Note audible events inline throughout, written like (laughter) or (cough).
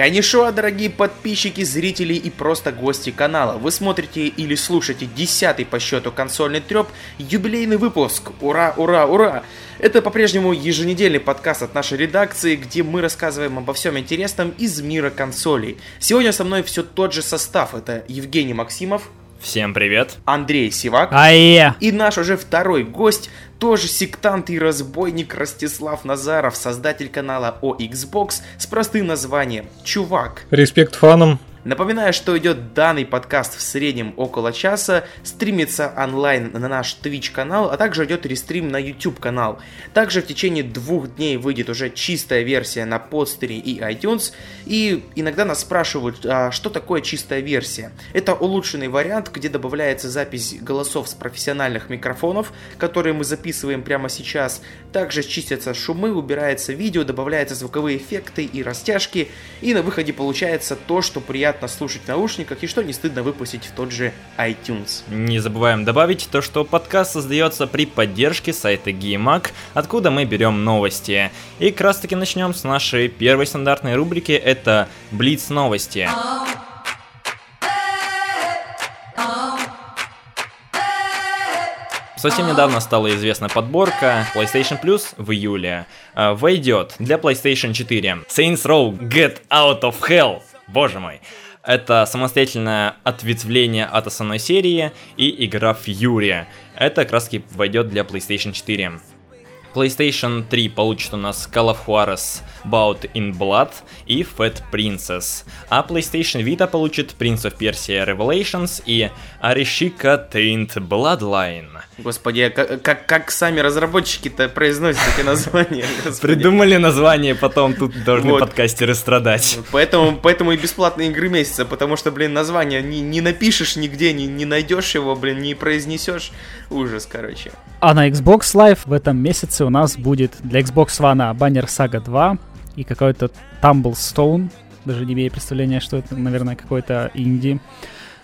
Конешуа, дорогие подписчики, зрители и просто гости канала. Вы смотрите или слушаете десятый по счету консольный треп, юбилейный выпуск. Ура, ура, ура! Это по-прежнему еженедельный подкаст от нашей редакции, где мы рассказываем обо всем интересном из мира консолей. Сегодня со мной все тот же состав. Это Евгений Максимов. Всем привет. Андрей Сивак. Ае. И наш уже второй гость, тоже сектант и разбойник Ростислав Назаров, создатель канала о Xbox с простым названием «Чувак». Респект фанам. Напоминаю, что идет данный подкаст в среднем около часа, стримится онлайн на наш Twitch канал, а также идет рестрим на YouTube канал. Также в течение двух дней выйдет уже чистая версия на подстере и iTunes. И иногда нас спрашивают, а что такое чистая версия? Это улучшенный вариант, где добавляется запись голосов с профессиональных микрофонов, которые мы записываем прямо сейчас. Также чистятся шумы, убирается видео, добавляются звуковые эффекты и растяжки. И на выходе получается то, что приятно слушать в наушниках и что не стыдно выпустить в тот же iTunes. Не забываем добавить то, что подкаст создается при поддержке сайта GameMag, откуда мы берем новости. И как раз таки начнем с нашей первой стандартной рубрики, это Блиц новости. Совсем недавно стала известна подборка PlayStation Plus в июле. Э, войдет для PlayStation 4 Saints Row Get Out of Hell боже мой. Это самостоятельное ответвление от основной серии и игра Fury. Это как раз таки войдет для PlayStation 4. PlayStation 3 получит у нас Call of Juarez Bout in Blood и Fat Princess. А PlayStation Vita получит Prince of Persia Revelations и Arishika Taint Bloodline. Господи, а как, как, как сами разработчики-то произносят эти названия? (laughs) Господи. Придумали название, потом тут должны вот. подкастеры страдать. Поэтому, поэтому и бесплатные игры месяца, потому что, блин, название не, не напишешь нигде, не, не найдешь его, блин, не произнесешь. Ужас, короче. А на Xbox Live в этом месяце у нас будет для Xbox One Banner Saga 2 и какой-то Tumblestone, даже не имею представления, что это, наверное, какой-то инди.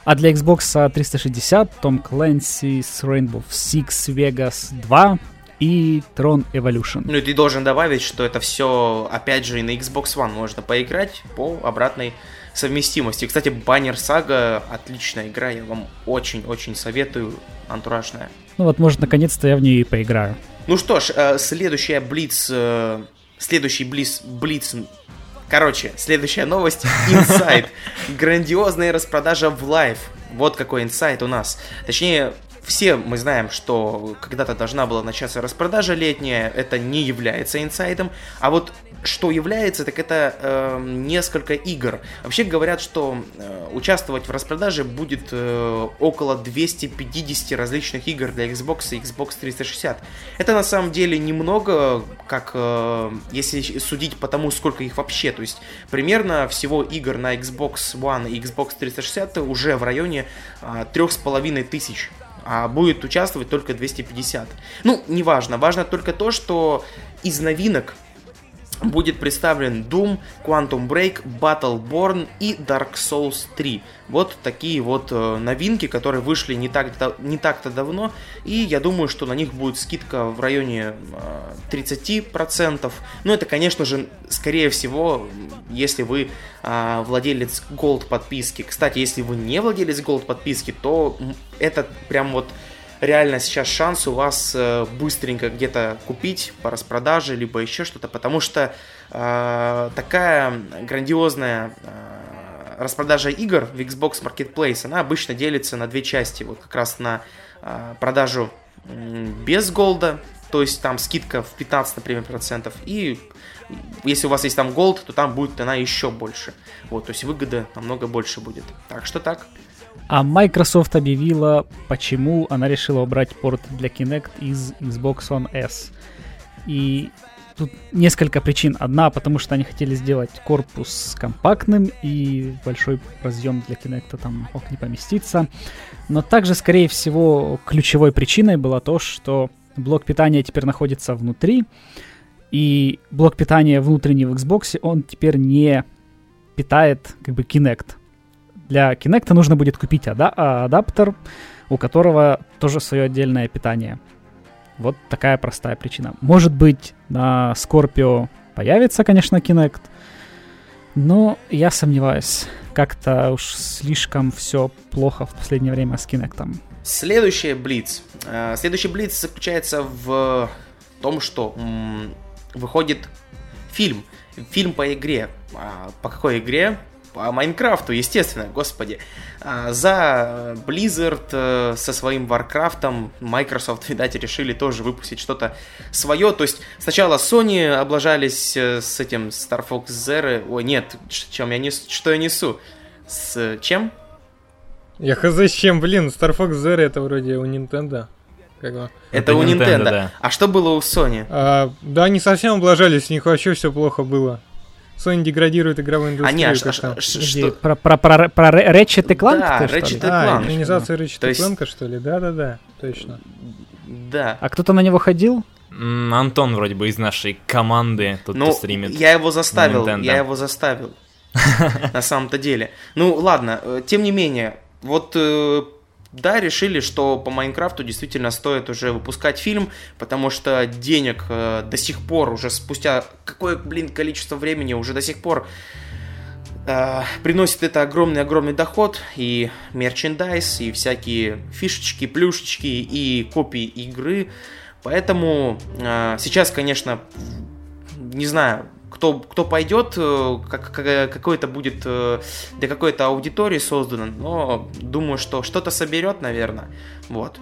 А для Xbox 360 Tom Clancy's Rainbow Six Vegas 2 и Tron Evolution. Ну и ты должен добавить, что это все, опять же, и на Xbox One можно поиграть по обратной совместимости. Кстати, Banner Saga отличная игра, я вам очень-очень советую, антуражная. Ну вот, может, наконец-то я в нее и поиграю. Ну что ж, э, следующая Блиц, э, следующий Блиц, Блиц Короче, следующая новость. Инсайд. Грандиозная распродажа в Live. Вот какой инсайд у нас. Точнее, все мы знаем, что когда-то должна была начаться распродажа летняя, это не является инсайдом, а вот что является, так это э, несколько игр. Вообще говорят, что э, участвовать в распродаже будет э, около 250 различных игр для Xbox и Xbox 360. Это на самом деле немного, как э, если судить по тому, сколько их вообще. То есть примерно всего игр на Xbox One и Xbox 360 уже в районе э, 3500 тысяч а будет участвовать только 250. Ну, неважно. Важно только то, что из новинок будет представлен Doom, Quantum Break, Battleborn и Dark Souls 3. Вот такие вот э, новинки, которые вышли не, так, не так-то давно, и я думаю, что на них будет скидка в районе э, 30%. Но это, конечно же, скорее всего, если вы э, владелец Gold подписки. Кстати, если вы не владелец Gold подписки, то это прям вот реально сейчас шанс у вас э, быстренько где-то купить по распродаже, либо еще что-то, потому что э, такая грандиозная э, распродажа игр в Xbox Marketplace, она обычно делится на две части. Вот как раз на э, продажу без голда, то есть там скидка в 15, например, процентов, и если у вас есть там голд, то там будет она еще больше. Вот, то есть выгода намного больше будет. Так что так. А Microsoft объявила, почему она решила убрать порт для Kinect из Xbox One S. И тут несколько причин. Одна, потому что они хотели сделать корпус компактным, и большой разъем для Kinect там мог не поместиться. Но также, скорее всего, ключевой причиной было то, что блок питания теперь находится внутри, и блок питания внутренний в Xbox, он теперь не питает как бы Kinect. Для Kinect нужно будет купить ада- адаптер, у которого тоже свое отдельное питание. Вот такая простая причина. Может быть, на Scorpio появится, конечно, Kinect. Но я сомневаюсь. Как-то уж слишком все плохо в последнее время с Кинектом. Следующий Блиц. Э, следующий Блиц заключается в том, что выходит фильм. Фильм по игре. А, по какой игре? По Майнкрафту, естественно, господи. А, за Blizzard э, со своим Warcraft Microsoft, (laughs) видать, решили тоже выпустить что-то свое. То есть сначала Sony облажались э, с этим Star Fox Zero. Ой, нет, чем я несу, что я несу? С чем? Я хз с чем, блин, Star Fox Zero это вроде у Nintendo. Как это, это у Nintendo. Nintendo да. А что было у Sony? А, да, они совсем облажались, у них вообще все плохо было. Sony деградирует игровую индустрию. А, не, а, что, что? Про, про, про, про Ratchet Clank? Да, Ratchet Clank. А, экранизация Ratchet. Clank, что ли? Да-да-да, точно. Да. А кто-то на него ходил? Антон вроде бы из нашей команды тут ну, стримит. я его заставил, я его заставил. На самом-то деле. Ну, ладно, э, тем не менее, вот э, да, решили, что по Майнкрафту действительно стоит уже выпускать фильм, потому что денег э, до сих пор, уже спустя какое, блин, количество времени, уже до сих пор э, приносит это огромный-огромный доход, и мерчендайз, и всякие фишечки, плюшечки, и копии игры. Поэтому э, сейчас, конечно, не знаю, кто, кто пойдет, э, как, как, какой это будет э, для какой-то аудитории создано, но думаю, что что-то соберет, наверное. Вот.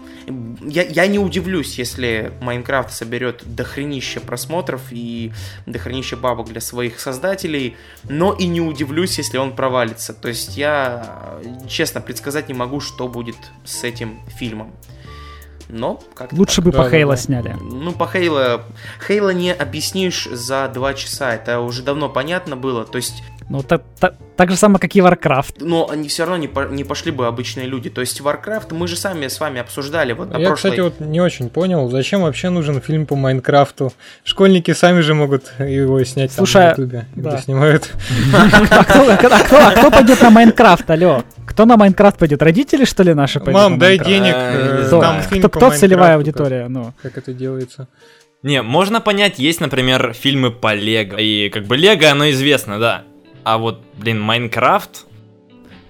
Я, я не удивлюсь, если Майнкрафт соберет дохренище просмотров и дохренище бабок для своих создателей, но и не удивлюсь, если он провалится. То есть я, честно, предсказать не могу, что будет с этим фильмом но как Лучше так. бы да, по Хейла да. сняли. Ну, по Хейла... Хейла не объяснишь за два часа, это уже давно понятно было, то есть... Ну, так, так, так же самое, как и Warcraft. Но они все равно не, по, не пошли бы обычные люди. То есть Warcraft мы же сами с вами обсуждали вот на Я, прошлой... кстати, вот не очень понял, зачем вообще нужен фильм по Майнкрафту. Школьники сами же могут его снять Слушай, там на Ютубе, да. снимают. (laughs) А кто пойдет на Майнкрафт, алло? Кто на Майнкрафт пойдет? Родители, что ли, наши пойдут? Мам, дай денег. Э, кто целевая аудитория? Ну. Как это делается? Не, можно понять, есть, например, фильмы по Лего. И как бы Лего, оно известно, да. А вот, блин, Майнкрафт...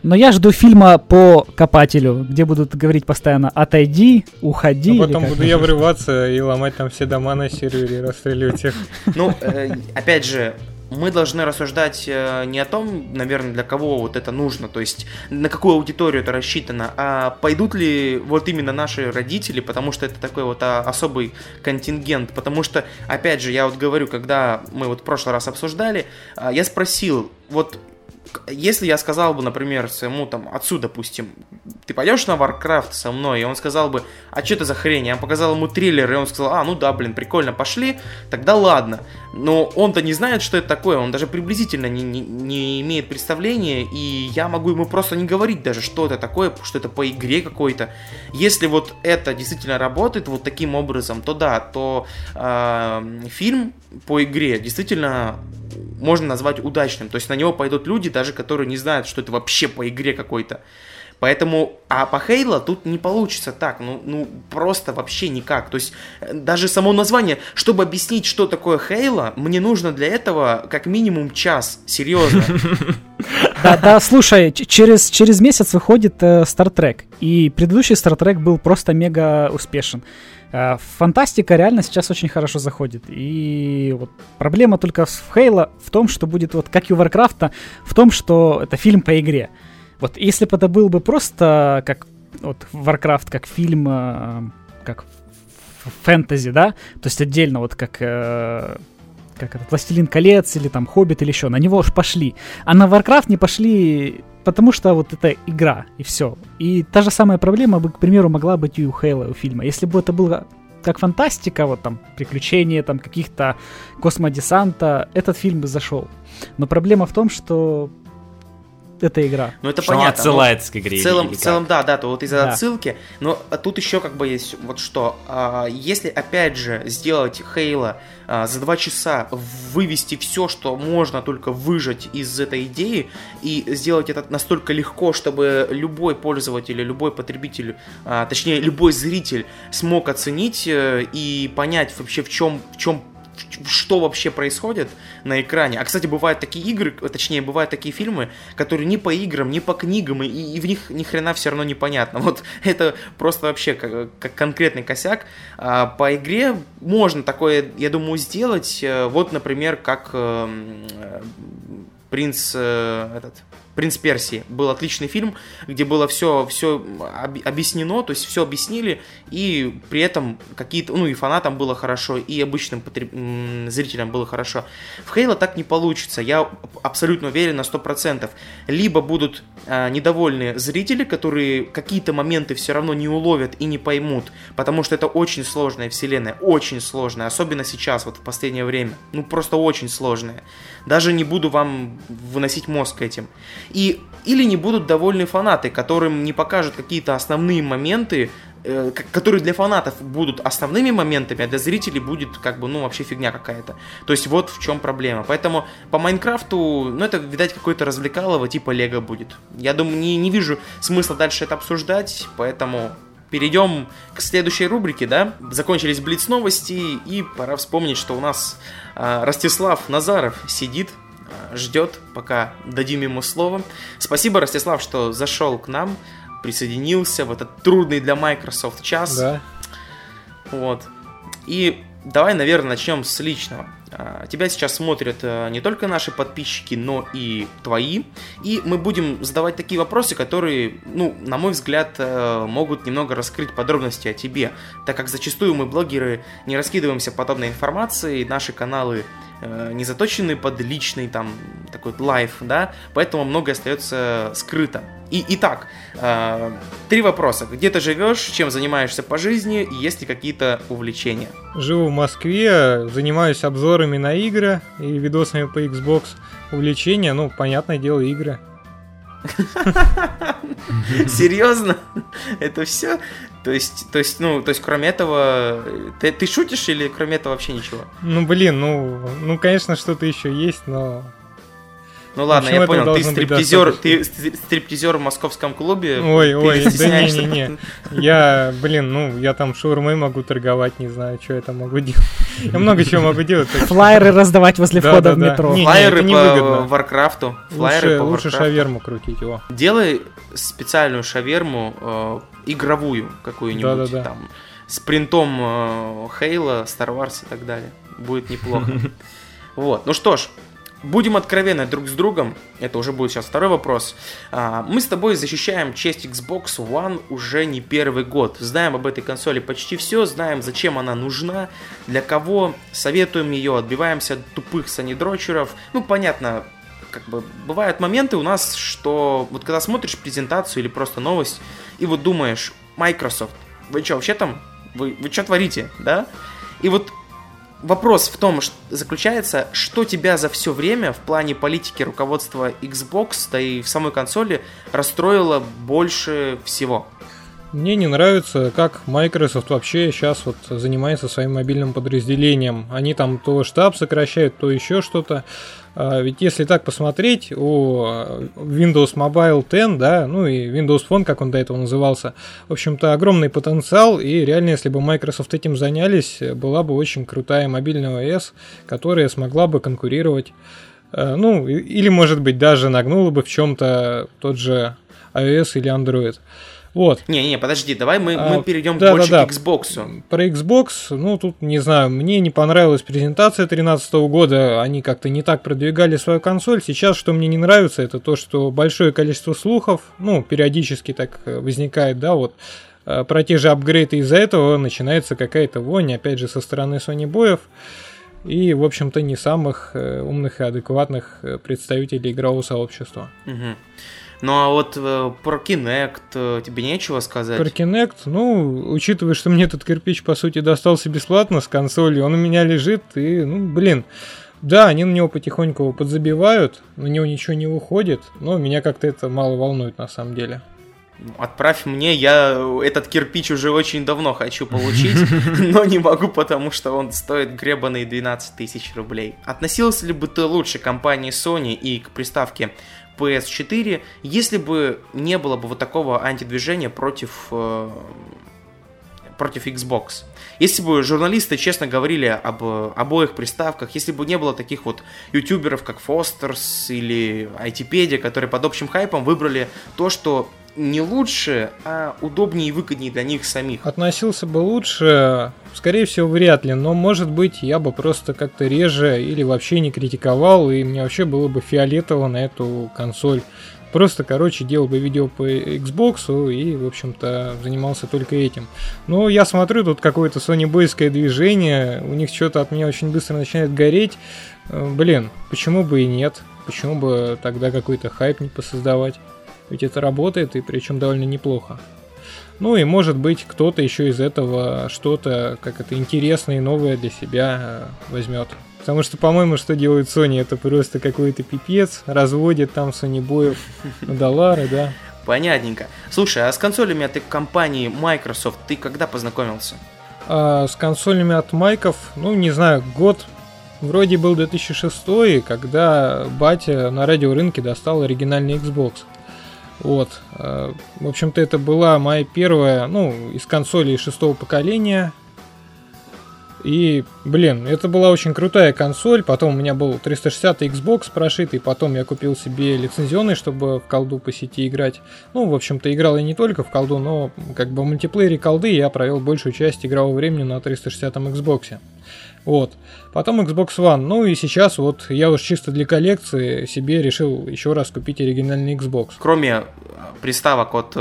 Но я жду фильма по копателю, где будут говорить постоянно «отойди», «уходи». А потом буду я врываться и ломать там все дома на сервере, расстреливать их. Ну, э, опять же, мы должны рассуждать э, не о том, наверное, для кого вот это нужно, то есть на какую аудиторию это рассчитано, а пойдут ли вот именно наши родители, потому что это такой вот а, особый контингент, потому что, опять же, я вот говорю, когда мы вот в прошлый раз обсуждали, а, я спросил, вот если я сказал бы, например, своему там отцу, допустим, ты пойдешь на Warcraft со мной, и он сказал бы, а что это за хрень? Я показал ему триллер, и он сказал, а, ну да, блин, прикольно, пошли, тогда ладно. Но он-то не знает, что это такое, он даже приблизительно не, не, не имеет представления, и я могу ему просто не говорить даже, что это такое, что это по игре какой-то. Если вот это действительно работает вот таким образом, то да, то э, фильм по игре действительно можно назвать удачным. То есть на него пойдут люди, даже которые не знают, что это вообще по игре какой-то. Поэтому, а по Хейла тут не получится так, ну, ну просто вообще никак. То есть э, даже само название, чтобы объяснить, что такое Хейла, мне нужно для этого как минимум час, серьезно. (laughs) Да, да, слушай, через, через месяц выходит э, Star Trek, и предыдущий Star Trek был просто мега успешен. Э, фантастика реально сейчас очень хорошо заходит. И вот проблема только в Хейла в том, что будет вот как и у Варкрафта, в том, что это фильм по игре. Вот если бы это был бы просто как вот Warcraft, как фильм, э, как фэнтези, да, то есть отдельно вот как э, как этот Властелин колец или там Хоббит или еще, на него уж пошли. А на Warcraft не пошли, потому что вот это игра, и все. И та же самая проблема бы, к примеру, могла быть и у Хейла, у фильма. Если бы это было как фантастика, вот там приключения там каких-то космодесанта, этот фильм бы зашел. Но проблема в том, что эта игра. Ну это что понятно. отсылается к игре. В целом, в целом, да, да, то вот из-за да. отсылки. Но тут еще как бы есть вот что. А, если опять же сделать Хейла а, за два часа вывести все, что можно только выжать из этой идеи и сделать это настолько легко, чтобы любой пользователь, любой потребитель, а, точнее любой зритель смог оценить э, и понять вообще в чем в чем что вообще происходит на экране. А, кстати, бывают такие игры, точнее, бывают такие фильмы, которые ни по играм, ни по книгам, и, и в них ни хрена все равно непонятно. (laughs) Вот это просто вообще как, как конкретный косяк. А по игре можно такое, я думаю, сделать. Э, вот, например, как эм, э, принц э, этот «Принц Персии». Был отличный фильм, где было все, все объяснено, то есть все объяснили, и при этом какие-то, ну и фанатам было хорошо, и обычным потреб... зрителям было хорошо. В Хейла так не получится, я абсолютно уверен на 100%. Либо будут э, недовольны зрители, которые какие-то моменты все равно не уловят и не поймут, потому что это очень сложная вселенная, очень сложная, особенно сейчас, вот в последнее время. Ну просто очень сложная. Даже не буду вам выносить мозг этим. И, или не будут довольны фанаты, которым не покажут какие-то основные моменты, э, которые для фанатов будут основными моментами, а для зрителей будет как бы, ну, вообще фигня какая-то. То есть вот в чем проблема. Поэтому по Майнкрафту, ну, это, видать, какой-то развлекалово типа Лего будет. Я думаю, не, не вижу смысла дальше это обсуждать, поэтому перейдем к следующей рубрике, да? Закончились Блиц новости, и пора вспомнить, что у нас э, Ростислав Назаров сидит ждет, пока дадим ему слово. Спасибо, Ростислав, что зашел к нам, присоединился в этот трудный для Microsoft час. Да. Вот. И давай, наверное, начнем с личного. А, тебя сейчас смотрят э, не только наши подписчики, но и твои. И мы будем задавать такие вопросы, которые, ну, на мой взгляд, э, могут немного раскрыть подробности о тебе. Так как зачастую мы, блогеры, не раскидываемся подобной информацией, наши каналы Э, не заточены под личный там такой лайф, да, поэтому многое остается скрыто. И, итак, э, три вопроса. Где ты живешь, чем занимаешься по жизни, и есть ли какие-то увлечения? Живу в Москве, занимаюсь обзорами на игры и видосами по Xbox. Увлечения, ну, понятное дело, игры. (laughs) Серьезно? Это все? То есть, то есть, ну, то есть, кроме этого, ты, ты шутишь или кроме этого вообще ничего? Ну, блин, ну, ну, конечно, что-то еще есть, но ну ладно, я понял, ты стриптизер, ты стриптизер в московском клубе. Ой, ой, да не, не, не. (laughs) Я, блин, ну, я там шаурмой могу торговать, не знаю, что я там могу делать. Я много чего могу делать. Флайеры раздавать возле входа в метро. Флайеры по Warcraft у. Флайеры по Лучше шаверму крутить его. Делай специальную шаверму э, игровую какую-нибудь там с принтом э, Halo, Star Wars и так далее. Будет неплохо. (laughs) Вот, ну что ж, Будем откровенны друг с другом, это уже будет сейчас второй вопрос. А, мы с тобой защищаем честь Xbox One уже не первый год. Знаем об этой консоли почти все, знаем, зачем она нужна, для кого, советуем ее, отбиваемся от тупых санидрочеров. Ну, понятно, как бы бывают моменты у нас, что вот когда смотришь презентацию или просто новость, и вот думаешь, Microsoft, вы что, вообще там, вы, вы что творите, да? И вот вопрос в том что заключается, что тебя за все время в плане политики руководства Xbox, да и в самой консоли расстроило больше всего? Мне не нравится, как Microsoft вообще сейчас вот занимается своим мобильным подразделением. Они там то штаб сокращают, то еще что-то. А, ведь если так посмотреть, у Windows Mobile 10, да, ну и Windows Phone, как он до этого назывался, в общем-то, огромный потенциал, и реально, если бы Microsoft этим занялись, была бы очень крутая мобильная ОС, которая смогла бы конкурировать, э, ну, или, может быть, даже нагнула бы в чем-то тот же iOS или Android. Вот. Не-не, подожди, давай мы, а, мы перейдем да, больше да, да. к Xbox. Про Xbox, ну тут, не знаю, мне не понравилась презентация 2013 года, они как-то не так продвигали свою консоль. Сейчас, что мне не нравится, это то, что большое количество слухов, ну, периодически так э, возникает, да, вот, э, про те же апгрейды из-за этого начинается какая-то вонь, опять же, со стороны Sony боев и, в общем-то, не самых э, умных и адекватных представителей игрового сообщества. Угу. Ну а вот э, про Kinect э, тебе нечего сказать? Про Kinect, ну, учитывая, что мне этот кирпич, по сути, достался бесплатно с консоли, он у меня лежит, и, ну, блин, да, они на него потихоньку его подзабивают, на него ничего не выходит, но меня как-то это мало волнует на самом деле. Отправь мне, я этот кирпич уже очень давно хочу получить, (laughs) но не могу, потому что он стоит гребаные 12 тысяч рублей. Относился ли бы ты лучше к компании Sony и к приставке PS4, если бы не было бы вот такого антидвижения против э, против Xbox. Если бы журналисты честно говорили об обоих приставках, если бы не было таких вот ютуберов, как Фостерс или ITpedia, которые под общим хайпом выбрали то, что не лучше, а удобнее и выгоднее для них самих. Относился бы лучше, скорее всего, вряд ли, но, может быть, я бы просто как-то реже или вообще не критиковал, и мне вообще было бы фиолетово на эту консоль. Просто, короче, делал бы видео по Xbox и, в общем-то, занимался только этим. Но я смотрю, тут какое-то Sony бойское движение, у них что-то от меня очень быстро начинает гореть. Э, блин, почему бы и нет? Почему бы тогда какой-то хайп не посоздавать? Ведь это работает, и причем довольно неплохо. Ну и может быть кто-то еще из этого что-то, как это интересное и новое для себя э, возьмет. Потому что, по-моему, что делает Sony, это просто какой-то пипец, разводит там Sony боев на (laughs) доллары, да. Понятненько. Слушай, а с консолями от компании Microsoft ты когда познакомился? А, с консолями от Майков, ну, не знаю, год вроде был 2006, когда батя на радиорынке достал оригинальный Xbox. Вот. Э, в общем-то, это была моя первая, ну, из консолей шестого поколения. И, блин, это была очень крутая консоль. Потом у меня был 360 Xbox прошитый. Потом я купил себе лицензионный, чтобы в колду по сети играть. Ну, в общем-то, играл я не только в колду, но как бы в мультиплеере колды я провел большую часть игрового времени на 360 Xbox. Вот. Потом Xbox One. Ну и сейчас вот я уж чисто для коллекции себе решил еще раз купить оригинальный Xbox. Кроме э, приставок от э,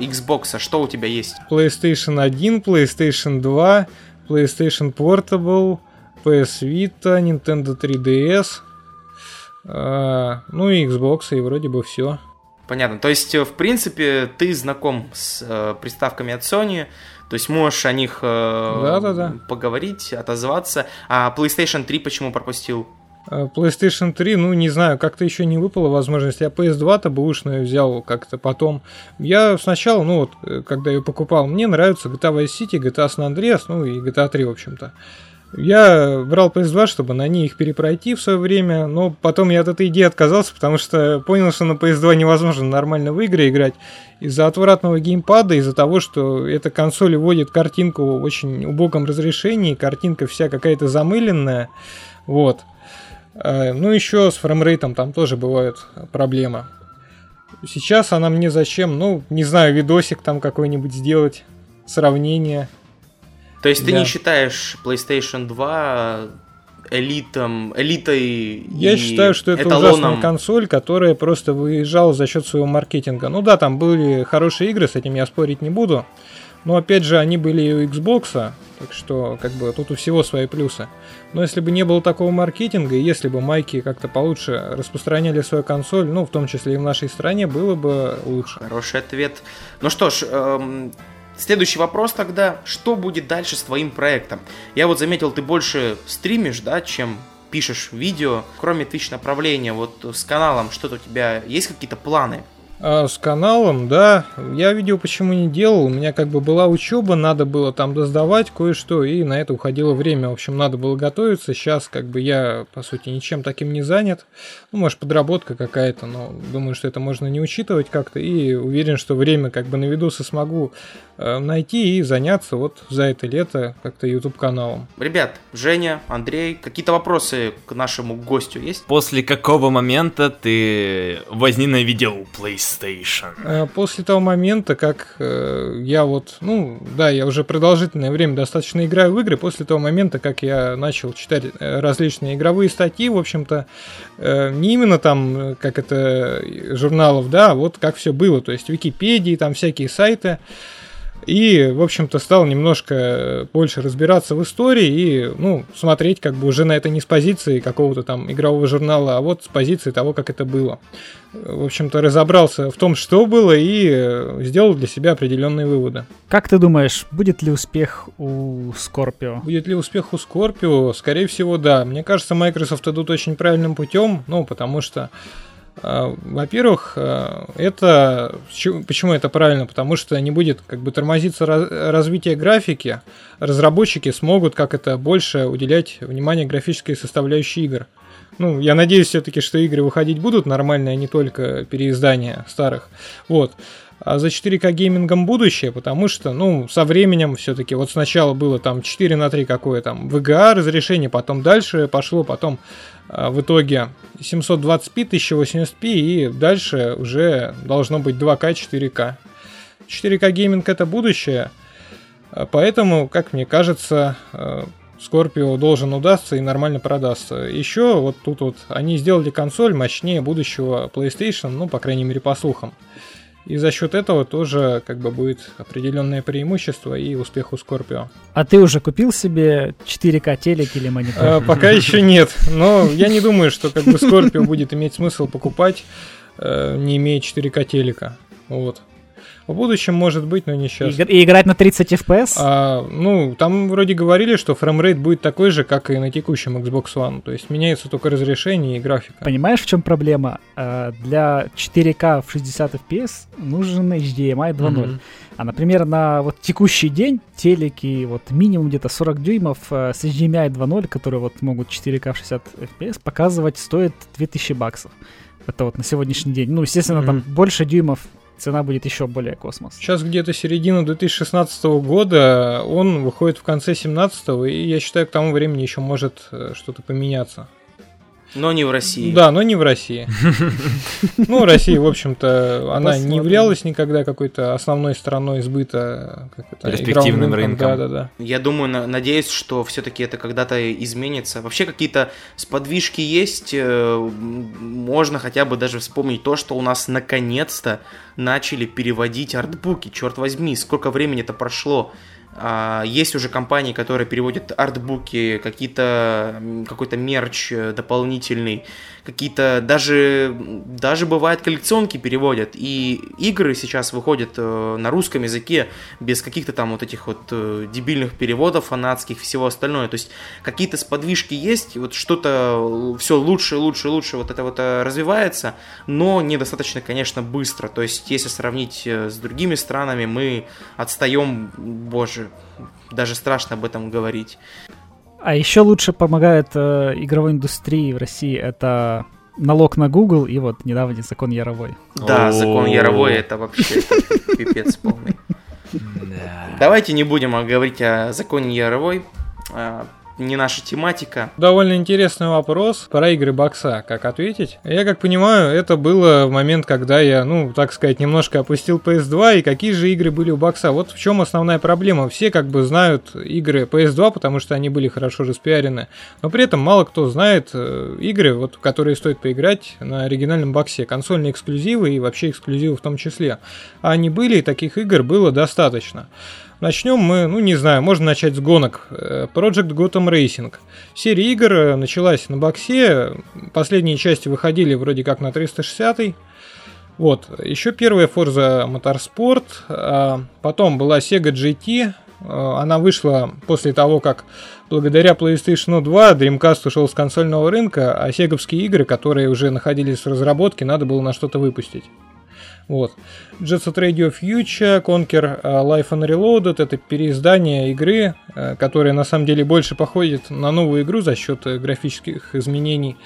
Xbox, что у тебя есть? PlayStation 1, PlayStation 2, PlayStation Portable, PS Vita, Nintendo 3DS, э, ну и Xbox, и вроде бы все. Понятно. То есть, э, в принципе, ты знаком с э, приставками от Sony, то есть можешь о них э, да, да, да. поговорить, отозваться. А PlayStation 3 почему пропустил? Э, PlayStation 3, ну не знаю, как-то еще не выпала возможность. Я PS2-то бэушную взял как-то потом. Я сначала, ну вот, э, когда ее покупал, мне нравится GTA Vice City, GTA San Andreas, ну и GTA 3, в общем-то. Я брал PS2, чтобы на ней их перепройти в свое время, но потом я от этой идеи отказался, потому что понял, что на PS2 невозможно нормально в игры играть из-за отвратного геймпада, из-за того, что эта консоль вводит картинку в очень убогом разрешении, картинка вся какая-то замыленная, вот. А, ну, еще с фреймрейтом там тоже бывают проблемы. Сейчас она мне зачем? Ну, не знаю, видосик там какой-нибудь сделать, сравнение – то есть да. ты не считаешь PlayStation 2 элитом, элитой Я считаю, что это эталоном. ужасная консоль, которая просто выезжала за счет своего маркетинга. Ну да, там были хорошие игры, с этим я спорить не буду. Но опять же, они были и у Xbox, так что как бы тут у всего свои плюсы. Но если бы не было такого маркетинга, и если бы майки как-то получше распространяли свою консоль, ну в том числе и в нашей стране, было бы лучше. Хороший ответ. Ну что ж, эм, Следующий вопрос тогда, что будет дальше с твоим проектом? Я вот заметил, ты больше стримишь, да, чем пишешь видео. Кроме Twitch направления, вот с каналом что-то у тебя есть какие-то планы? А, с каналом, да. Я видео почему не делал. У меня как бы была учеба, надо было там доздавать кое-что, и на это уходило время. В общем, надо было готовиться. Сейчас как бы я, по сути, ничем таким не занят. Ну, может, подработка какая-то, но думаю, что это можно не учитывать как-то. И уверен, что время как бы на видосы смогу найти и заняться вот за это лето как-то YouTube каналом. Ребят, Женя, Андрей, какие-то вопросы к нашему гостю есть? После какого момента ты возненавидел PlayStation? PlayStation. Э, после того момента, как э, я вот, ну, да, я уже продолжительное время достаточно играю в игры, после того момента, как я начал читать э, различные игровые статьи, в общем-то, не именно там, как это, журналов, да, а вот как все было, то есть Википедии, там всякие сайты, и, в общем-то, стал немножко больше разбираться в истории и, ну, смотреть как бы уже на это не с позиции какого-то там игрового журнала, а вот с позиции того, как это было. В общем-то, разобрался в том, что было, и э, сделал для себя определенные выводы. Как ты думаешь, будет ли успех у Scorpio? Будет ли успех у Scorpio? Скорее всего, да. Мне кажется, Microsoft идут очень правильным путем, ну, потому что во-первых, а, это почему это правильно? Потому что не будет как бы тормозиться развитие графики. Разработчики смогут как это больше уделять внимание графической составляющей игр. Ну, я надеюсь все-таки, что игры выходить будут нормальные, а не только переиздания старых. Вот. А за 4К геймингом будущее, потому что, ну, со временем все-таки, вот сначала было там 4 на 3 какое там VGA разрешение, потом дальше пошло, потом а, в итоге 720p, 1080p и дальше уже должно быть 2К, 4К. 4К гейминг это будущее, а, поэтому, как мне кажется, Скорпио должен удастся и нормально продастся. Еще вот тут вот они сделали консоль мощнее будущего PlayStation, ну, по крайней мере, по слухам. И за счет этого тоже как бы будет определенное преимущество и успех у Скорпио. А ты уже купил себе 4К телек или монитор? А, пока еще нет, но я не думаю, что как бы Скорпио будет иметь смысл покупать, э, не имея 4К телека. Вот. В будущем может быть, но не сейчас. И, играть на 30 FPS? А, ну, там вроде говорили, что framerate будет такой же, как и на текущем Xbox One. То есть меняется только разрешение и графика. Понимаешь, в чем проблема? А, для 4К в 60 FPS нужен HDMI 2.0. Mm-hmm. А, например, на вот текущий день телеки вот минимум где-то 40 дюймов э, с HDMI 2.0, которые вот могут 4К в 60 FPS показывать, стоит 2000 баксов. Это вот на сегодняшний день. Ну, естественно, mm-hmm. там больше дюймов цена будет еще более космос. Сейчас где-то середина 2016 года, он выходит в конце 2017, и я считаю, к тому времени еще может э, что-то поменяться. Но не в России. Да, но не в России. (laughs) Ну, Россия, в общем-то, она не являлась никогда какой-то основной стороной сбыта. Перспективным рынком. Да, да, да. Я думаю, надеюсь, что все-таки это когда-то изменится. Вообще какие-то сподвижки есть. Э, можно хотя бы даже вспомнить то, что у нас наконец-то начали переводить артбуки. Черт возьми, сколько времени это прошло. А, есть уже компании, которые переводят артбуки, какие-то, какой-то мерч э, дополнительный, какие-то даже, даже бывает коллекционки переводят. И игры сейчас выходят э, на русском языке без каких-то там вот этих вот э, дебильных переводов фанатских, всего остальное. То есть какие-то сподвижки есть, вот что-то все лучше, лучше, лучше вот это вот развивается, но недостаточно, конечно, быстро. То есть если сравнить с другими странами, мы отстаем, боже, даже страшно об этом говорить. А еще лучше помогает э, игровой индустрии в России это налог на Google и вот недавний закон Яровой. Да, закон Яровой это вообще пипец полный. (laughs) Давайте не будем говорить о законе Яровой. Не наша тематика. Довольно интересный вопрос про игры бокса. Как ответить? Я как понимаю, это было в момент, когда я, ну, так сказать, немножко опустил PS2, и какие же игры были у бокса. Вот в чем основная проблема. Все как бы знают игры PS2, потому что они были хорошо распиарены, но при этом мало кто знает э, игры, вот, которые стоит поиграть на оригинальном боксе. Консольные эксклюзивы и вообще эксклюзивы в том числе. А они были, и таких игр было достаточно. Начнем мы, ну не знаю, можно начать с гонок. Э, Project Gotham Racing. Серия игр э, началась на боксе, последние части выходили вроде как на 360 вот, еще первая Forza Motorsport, а потом была Sega GT, э, она вышла после того, как благодаря PlayStation 2 Dreamcast ушел с консольного рынка, а сеговские игры, которые уже находились в разработке, надо было на что-то выпустить. Вот. Jet Set Radio Future, Conquer uh, Life and Reloaded это переиздание игры, uh, которая на самом деле больше походит на новую игру за счет uh, графических изменений.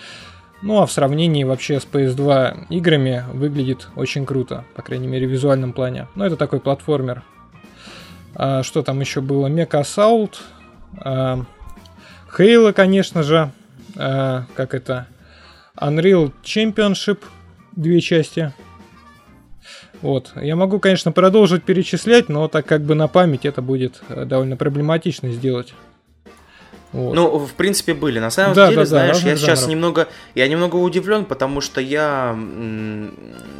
Ну а в сравнении вообще с PS2 играми выглядит очень круто, по крайней мере в визуальном плане. Но это такой платформер. А, что там еще было? Mecha Assault, а, Halo, конечно же, а, как это? Unreal Championship, две части. Вот. Я могу, конечно, продолжить перечислять, но так как бы на память это будет э, довольно проблематично сделать. Вот. Ну, в принципе, были. На самом да, деле, да, знаешь, да, я сейчас жанров. немного, я немного удивлен, потому что я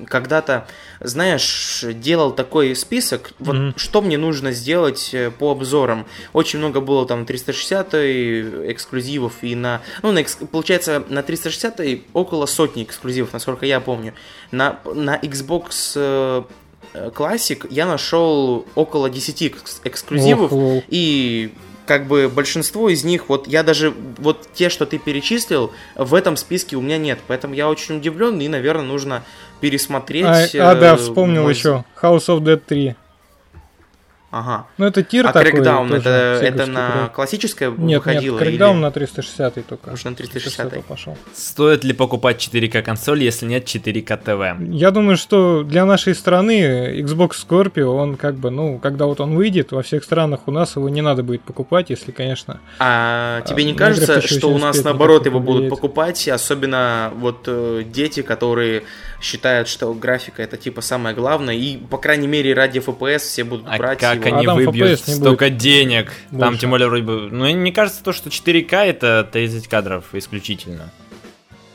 когда-то, знаешь, делал такой список, вот mm-hmm. что мне нужно сделать э, по обзорам. Очень много было там 360 эксклюзивов и на, ну, на, получается, на 360 около сотни эксклюзивов, насколько я помню. На, на Xbox э, Classic я нашел около 10 эксклюзивов oh, и как бы большинство из них, вот я даже, вот те, что ты перечислил, в этом списке у меня нет. Поэтому я очень удивлен, и, наверное, нужно пересмотреть. А, а да, э, вспомнил мой... еще. House of Dead 3. Ага. Ну, это тир а такой. Тоже это, это на проект. классическое Нет, выходило? нет, Crackdown или на 360 только. уж на 360? пошел. Стоит ли покупать 4К консоль, если нет 4К ТВ? Я думаю, что для нашей страны Xbox Scorpio, он как бы, ну, когда вот он выйдет, во всех странах у нас его не надо будет покупать, если, конечно... А тебе не А, кажется, что у нас наоборот его будут покупать, особенно вот э, дети, которые считают, что графика это типа самое главное, и по крайней мере ради FPS все будут А брать как его. они А там выбьют FPS столько денег? Там больше. тем более вроде бы... Ну, мне кажется, то, что 4К это 30 кадров исключительно.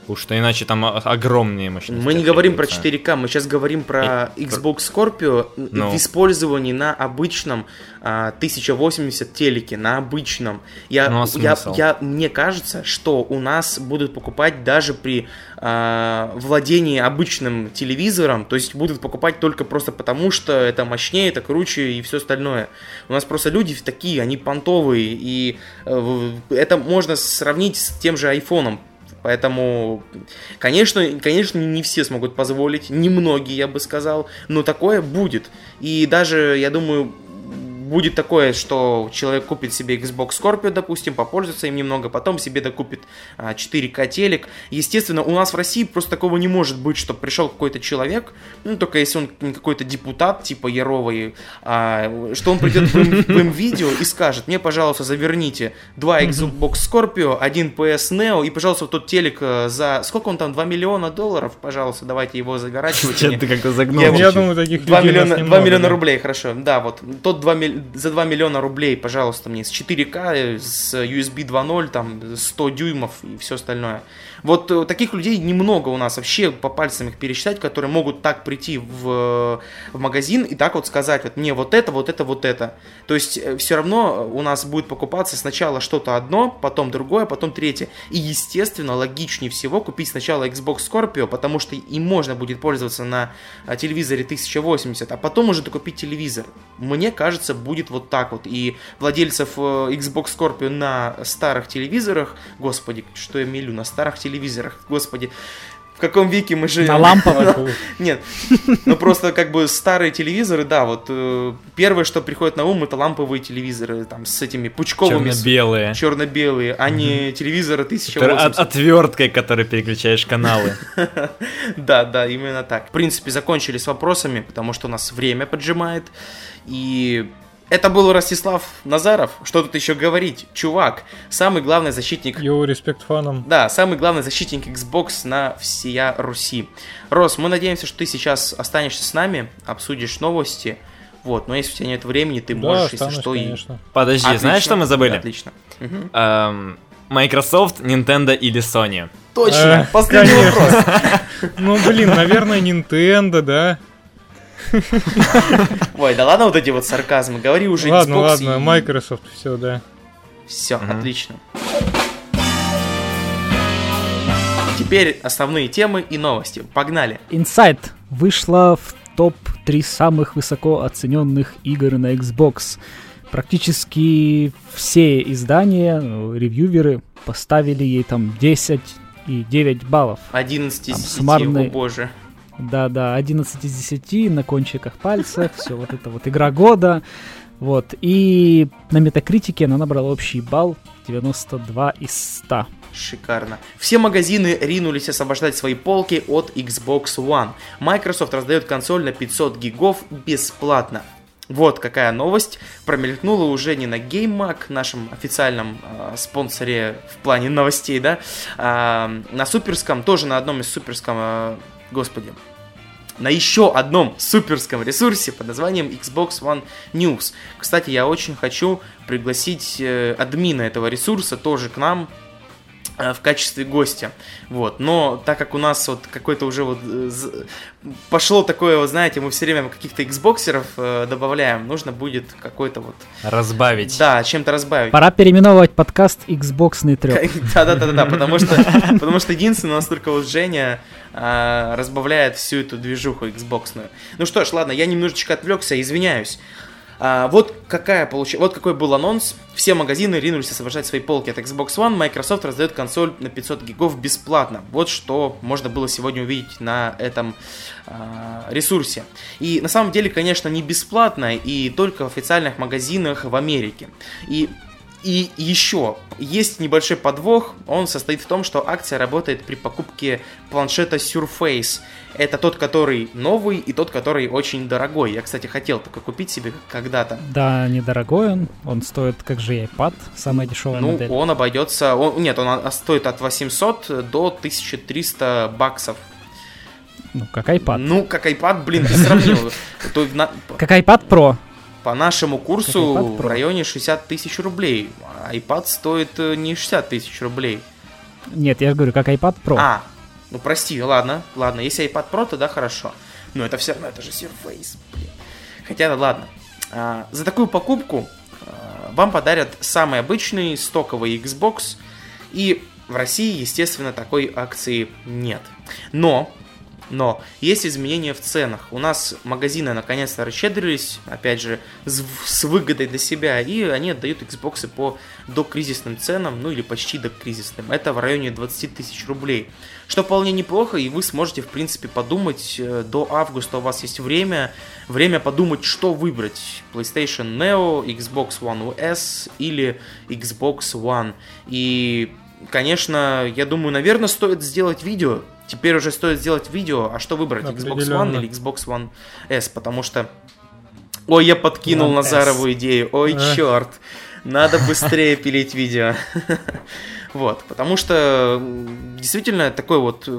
Уж что иначе там огромные мощности. Мы не говорим про требуются. 4К, мы сейчас говорим про Xbox Scorpio Ну. в использовании на обычном а, 1080 телеке, на обычном. Я, Ну, а я, я, мне кажется, что у нас будут покупать даже при а, владении обычным телевизором, то есть будут покупать только просто потому, что это мощнее, это круче и все остальное. У нас просто люди такие, они понтовые, и э, это можно сравнить с тем же айфоном. Поэтому, конечно, конечно, не все смогут позволить, немногие, я бы сказал, но такое будет. И даже, я думаю, будет такое, что человек купит себе Xbox Scorpio, допустим, попользуется им немного, потом себе докупит а, 4К телек. Естественно, у нас в России просто такого не может быть, что пришел какой-то человек, ну, только если он не какой-то депутат, типа Яровой, а, что он придет в, видео и скажет, мне, пожалуйста, заверните два Xbox Scorpio, один PS Neo, и, пожалуйста, вот тот телек э, за... Сколько он там? 2 миллиона долларов? Пожалуйста, давайте его мне. ты как-то загнул. Я думаю, таких 2 людей у нас миллиона, 2 немного, миллиона рублей, хорошо. Да, вот тот 2 миль- за 2 миллиона рублей, пожалуйста, мне с 4К, э, с USB 2.0, там 100 дюймов и все остальное. Вот э, таких людей немного у нас вообще по пальцам их пересчитать, которые могут так прийти в, в магазин и так вот сказать, вот мне вот это, вот это, вот это. То есть все равно у нас будет покупаться сначала что-то одно, потом другое, потом третье. И естественно, логичнее всего купить сначала Xbox Scorpio, потому что им можно будет пользоваться на телевизоре 1080, а потом уже докупить телевизор. Мне кажется, будет вот так вот. И владельцев э, Xbox Scorpio на старых телевизорах, господи, что я мелю, на старых телевизорах, господи, в каком веке мы живем? На ламповых. (laughs) Нет, ну просто как бы старые телевизоры, да, вот э, первое, что приходит на ум, это ламповые телевизоры, там, с этими пучковыми, Черно-белые. черно-белые, а не телевизоры Который 1080. от- Отверткой, которой переключаешь каналы. (laughs) Да, да, именно так. В принципе, закончили с вопросами, потому что у нас время поджимает. И это был Ростислав Назаров. Что тут еще говорить? Чувак, самый главный защитник... Йоу, респект фанам. Да, самый главный защитник Xbox на всея Руси. Рос, мы надеемся, что ты сейчас останешься с нами, обсудишь новости. Вот, но если у тебя нет времени, ты Да, можешь, если останусь, что, и... конечно. Подожди, Отлично, знаешь, что мы забыли? Отлично. Эм, Microsoft, Nintendo или Sony? Точно, Э, последний конечно. вопрос. (laughs) Ну, блин, наверное, Nintendo, да? (laughs) Ой, да ладно вот эти вот сарказмы, говори уже ладно, Xbox ладно, и- Microsoft, все, да. Все, отлично. Теперь основные темы и новости. Погнали. Inside вышла в топ-3 самых высоко оцененных игр на Xbox. Практически все издания, ну, ревьюверы, поставили ей там 10 и 9 баллов. 11 из Там 10, суммарный- о боже. Да-да, 11 из 10 на кончиках пальцев, все вот это вот игра года. Вот, и на метакритике она набрала общий балл 92 из 100. Шикарно. Все магазины ринулись освобождать свои полки от Xbox One. Microsoft раздает консоль на 500 гигов бесплатно. Вот какая новость промелькнула уже не на GameMag, нашем официальном э, спонсоре в плане новостей, да, а, на суперском, тоже на одном из суперском, э, господи, на еще одном суперском ресурсе под названием Xbox One News. Кстати, я очень хочу пригласить э, админа этого ресурса тоже к нам в качестве гостя. Вот. Но так как у нас вот какой-то уже вот э, пошло такое, вот знаете, мы все время каких-то Xboxеров э, добавляем, нужно будет какой-то вот, Разбавить. да, чем-то разбавить. Пора переименовывать подкаст Xbox трёп. Да, да, да, да, потому что, потому что единственное, у нас только вот Женя а, разбавляет всю эту движуху Xboxную. Ну что ж, ладно, я немножечко отвлекся, извиняюсь. А, вот какая получ... вот какой был анонс. Все магазины ринулись освобождать свои полки от Xbox One. Microsoft раздает консоль на 500 гигов бесплатно. Вот что можно было сегодня увидеть на этом а, ресурсе. И на самом деле, конечно, не бесплатно и только в официальных магазинах в Америке. И и еще есть небольшой подвох, он состоит в том, что акция работает при покупке планшета Surface. Это тот, который новый и тот, который очень дорогой. Я, кстати, хотел только купить себе когда-то. Да, недорогой он. Он стоит, как же iPad, самая дешевая ну, модель. он обойдется... Он, нет, он стоит от 800 до 1300 баксов. Ну, как iPad. Ну, как iPad, блин, ты сравнил. (laughs) Как iPad Pro. По нашему курсу в районе 60 тысяч рублей. А iPad стоит э, не 60 тысяч рублей. Нет, я говорю, как iPad Pro. А, ну прости, ладно, ладно. Если iPad Pro, то да, хорошо. Но это все равно, это же Surface, блин. Хотя, да, ладно. А, за такую покупку а, вам подарят самый обычный стоковый Xbox. И в России, естественно, такой акции нет. Но но есть изменения в ценах. У нас магазины наконец-то расщедрились, опять же, с, выгодой для себя, и они отдают Xbox по докризисным ценам, ну или почти докризисным. Это в районе 20 тысяч рублей. Что вполне неплохо, и вы сможете, в принципе, подумать э, до августа у вас есть время, время подумать, что выбрать. PlayStation Neo, Xbox One S или Xbox One. И, конечно, я думаю, наверное, стоит сделать видео Теперь уже стоит сделать видео, а что выбрать, Xbox One или Xbox One S, потому что... Ой, я подкинул One Назарову S. идею, ой, а. черт, надо быстрее пилить видео. (laughs) вот, потому что действительно такой вот,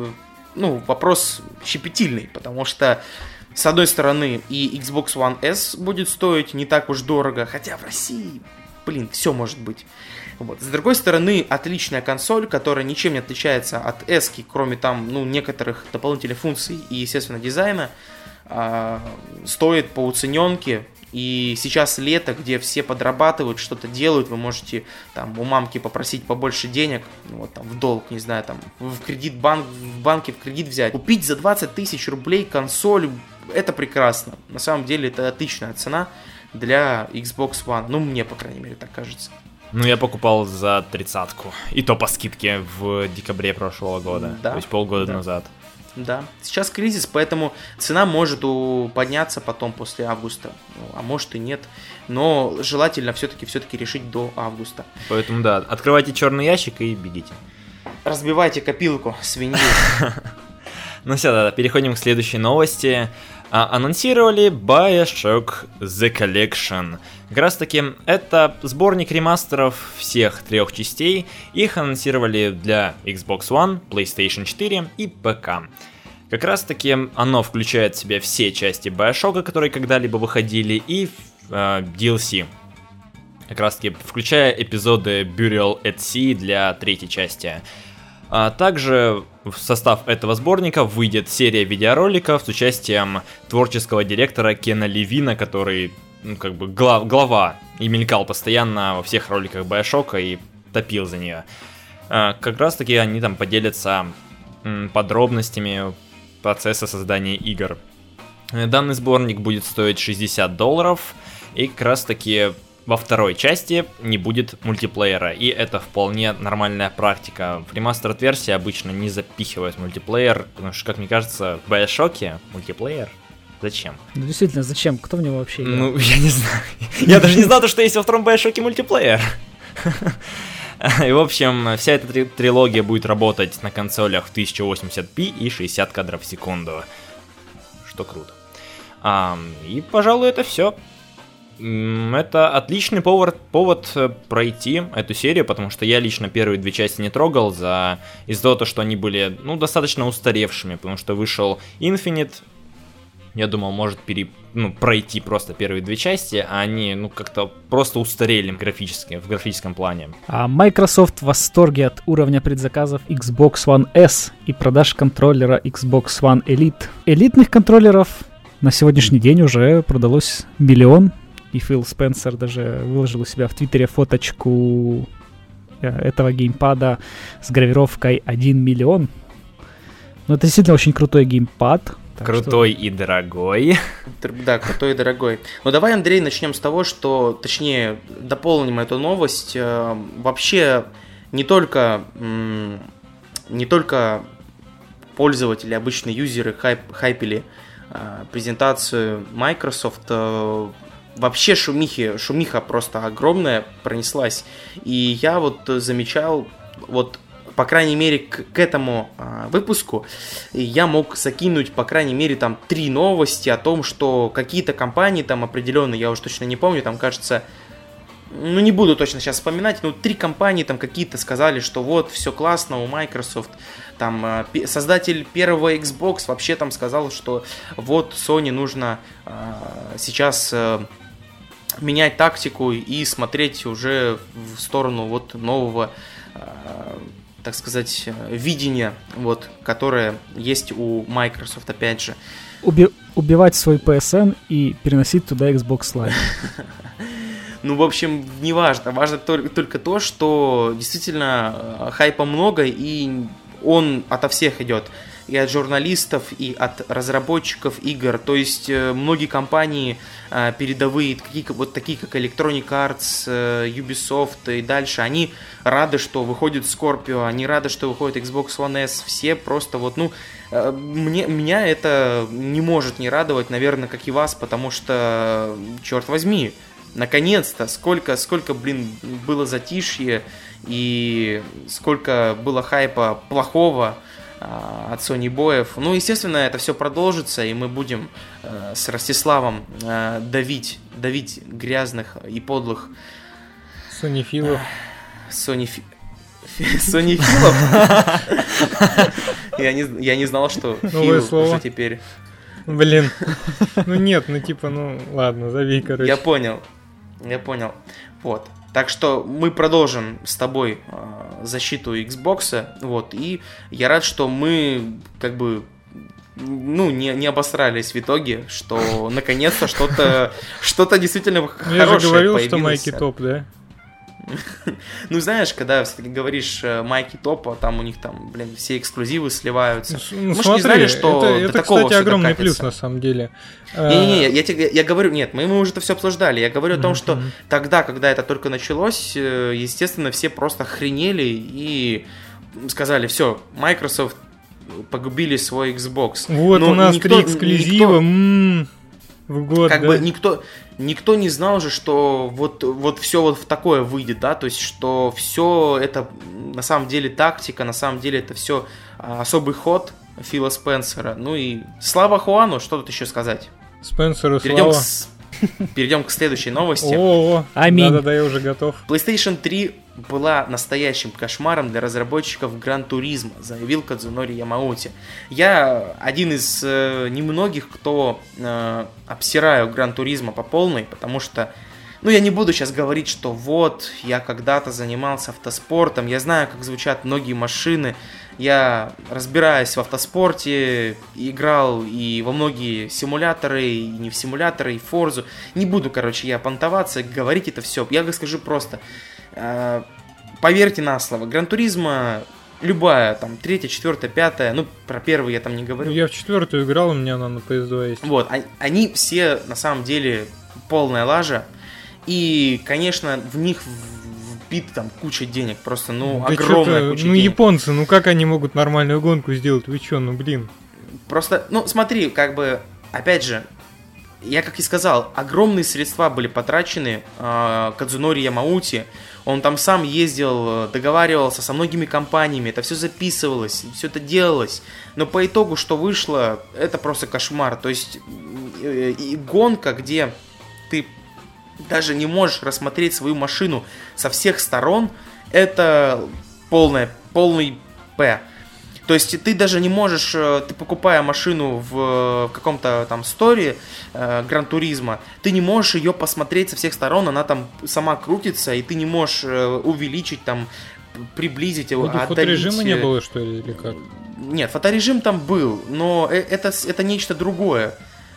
ну, вопрос щепетильный, потому что с одной стороны, и Xbox One S будет стоить не так уж дорого, хотя в России, блин, все может быть. Вот. С другой стороны, отличная консоль, которая ничем не отличается от S, кроме там, ну, некоторых дополнительных функций и, естественно, дизайна, э, стоит по уцененке. И сейчас лето, где все подрабатывают, что-то делают, вы можете там у мамки попросить побольше денег, ну, вот там в долг, не знаю, там в кредит банк, в банке в кредит взять. Купить за 20 тысяч рублей консоль, это прекрасно. На самом деле это отличная цена для Xbox One. Ну, мне, по крайней мере, так кажется. Ну, я покупал за тридцатку. И то по скидке в декабре прошлого года. Да. То есть полгода да. назад. Да. Сейчас кризис, поэтому цена может подняться потом после августа. А может и нет. Но желательно все-таки все-таки решить до августа. Поэтому да, открывайте черный ящик и бегите. Разбивайте копилку, свинью. (laughs) Ну все, да, переходим к следующей новости а, анонсировали Bioshock The Collection. Как раз таки это сборник ремастеров всех трех частей. Их анонсировали для Xbox One, PlayStation 4 и ПК. Как раз таки оно включает в себя все части Bioshock, которые когда-либо выходили, и э, DLC. Как раз таки включая эпизоды Burial at Sea для третьей части. А также в состав этого сборника выйдет серия видеороликов с участием творческого директора Кена Левина, который, ну, как бы, глав, глава и мелькал постоянно во всех роликах Байошока и топил за нее. А, как раз таки они там поделятся подробностями процесса создания игр. Данный сборник будет стоить 60 долларов, и как раз таки во второй части не будет мультиплеера, и это вполне нормальная практика. В ремастерд версии обычно не запихивают мультиплеер, потому что, как мне кажется, в Bioshock мультиплеер Зачем? Ну действительно, зачем? Кто в него вообще играет? Ну, я не знаю. (laughs) Я даже не знал, что есть во втором Bioshock мультиплеер. (laughs) И, в общем, вся эта трилогия будет работать на консолях в 1080p и 60 кадров в секунду. Что круто. и, пожалуй, это все. Это отличный повод, повод э, пройти эту серию, потому что я лично первые две части не трогал за из-за того, что они были ну, достаточно устаревшими, потому что вышел Infinite, я думал, может пере, ну, пройти просто первые две части, а они ну, как-то просто устарели графически, в графическом плане. А Microsoft в восторге от уровня предзаказов Xbox One S и продаж контроллера Xbox One Elite. Элитных контроллеров на сегодняшний день уже продалось миллион и Фил Спенсер даже выложил у себя в Твиттере фоточку э, этого геймпада с гравировкой 1 миллион. Но это действительно очень крутой геймпад. Так Крутой и дорогой. Да, крутой и дорогой. Ну давай, Андрей, начнем с того, что, точнее, дополним эту новость. Э, Вообще, не только, м, не только пользователи, обычные юзеры хайп- хайпили э, презентацию Microsoft, э, вообще шумихи, шумиха просто огромная пронеслась. И я вот замечал, вот по крайней мере, к, к этому а, выпуску я мог закинуть, по крайней мере, там три новости о том, что какие-то компании там определенные, я уже точно не помню, там, кажется, ну, не буду точно сейчас вспоминать, но три компании там какие-то сказали, что вот, все классно у Microsoft, там, а, создатель первого Xbox вообще там сказал, что вот, Sony нужно а, сейчас а, менять тактику и смотреть уже в сторону вот нового а, так сказать, э, видения, вот, которое есть у Microsoft, опять же. Уби- убивать свой PSN и переносить туда Xbox Live. (laughs) Ну, в общем, не важно. Важно только, только то, что действительно э, хайпа много, и он ото всех идет. И от журналистов, и от разработчиков игр. То есть э, многие компании э, передовые, такие, вот такие как Electronic Arts, э, Ubisoft и дальше, они рады, что выходит Scorpio, они рады, что выходит Xbox One S. Все просто вот, ну, мне, меня это не может не радовать, наверное, как и вас, потому что, черт возьми, наконец-то, сколько, сколько, блин, было затишье и сколько было хайпа плохого от Sony боев. Ну, естественно, это все продолжится, и мы будем э, с Ростиславом э, давить, давить грязных и подлых Sony Филов. Sony Фи- (laughs) Sony Филов. Я не, я не знал, что Новое Фил слово. уже теперь. Блин. Ну нет, ну типа, ну ладно, зови, короче. Я понял. Я понял. Вот. Так что мы продолжим с тобой э, защиту Xbox. Вот. И я рад, что мы как бы ну, не, не обосрались в итоге, что наконец-то что-то (laughs) что-то действительно хорошее я же говорил, что появилось. майки топ, да? (laughs) Ну, знаешь, когда все-таки говоришь э, майки топа, там у них там, блин, все эксклюзивы сливаются. Ну, ну, Мы ж не смотри, знали, что это, это, такого кстати, огромный плюс на самом деле. Не-не-не, я, тебе, я говорю, нет, мы, мы уже это все обсуждали. Я говорю о том, что тогда, когда это только началось, э, естественно, все просто охренели и сказали, все, Microsoft погубили свой Xbox. Вот Но у нас никто- три эксклюзива. м, В год, как да? бы никто, никто не знал же, что вот, вот все вот в такое выйдет, да, то есть, что все это на самом деле тактика, на самом деле это все особый ход Фила Спенсера. Ну и слава Хуану, что тут еще сказать? Спенсеру Перейдем к, слава. с- (laughs) перейдем к следующей новости. О, Аминь. Да-да-да, я уже готов. PlayStation 3 была настоящим кошмаром для разработчиков Гран Туризма, заявил Кадзунори Ямаути. Я один из э, немногих, кто э, обсираю Гран Туризма по полной, потому что ну, я не буду сейчас говорить, что вот, я когда-то занимался автоспортом, я знаю, как звучат многие машины, я разбираюсь в автоспорте, играл и во многие симуляторы, и не в симуляторы, и в Форзу. Не буду, короче, я понтоваться, говорить это все. Я скажу просто, поверьте на слово, Гран Туризма любая, там, третья, четвертая, пятая, ну, про первый я там не говорю. Я в четвертую играл, у меня она на PS2 есть. Вот, они, все на самом деле полная лажа. И, конечно, в них вбит там куча денег, просто, ну, Да огромная куча Ну, денег. японцы, ну как они могут нормальную гонку сделать? Вы чё, ну блин. Просто, ну, смотри, как бы, опять же, я как и сказал, огромные средства были потрачены э, Кадзунори Ямаути. Он там сам ездил, э, договаривался со многими компаниями, это все записывалось, все это делалось. Но по итогу, что вышло, это просто кошмар. То есть, э, и гонка, где ты даже не можешь рассмотреть свою машину со всех сторон, это полное, полный П. То есть ты даже не можешь, э, ты покупая машину в, э, каком-то там сторе э, Гран Туризма, ты не можешь ее посмотреть со всех сторон, она там сама крутится, и ты не можешь увеличить там, приблизить его, Ну, отдалить, фоторежима не было, что ли, или как? нет, фоторежим там был, но это, это нечто другое.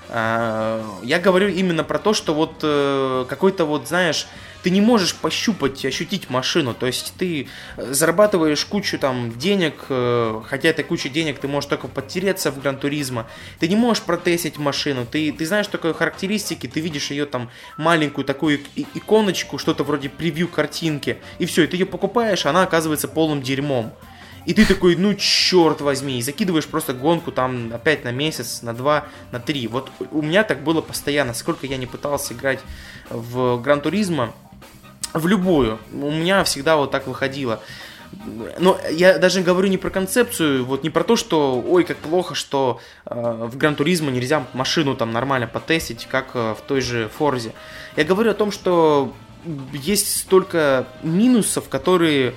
А, Я говорю именно про то, что вот какой-то вот, знаешь, ты не можешь пощупать, ощутить машину. То есть ты э, зарабатываешь кучу там денег, э, хотя этой куча денег ты можешь только подтереться в Гран Туризма. Ты не можешь протестить машину, ты, ты знаешь только характеристики, ты видишь ее там маленькую такую иконочку, что-то вроде превью картинки, и все, и ты ее покупаешь, она оказывается полным дерьмом. И ты такой, ну черт возьми, и закидываешь просто гонку там опять на месяц, на два, на три. Вот у меня так было постоянно, сколько я не пытался играть в Гран Туризма, в любую. У меня всегда вот так выходило. Но я даже говорю не про концепцию, вот не про то, что ой, как плохо, что э, в Гран Туризма нельзя машину там нормально потестить, как э, в той же Форзе. Я говорю о том, что есть столько минусов, которые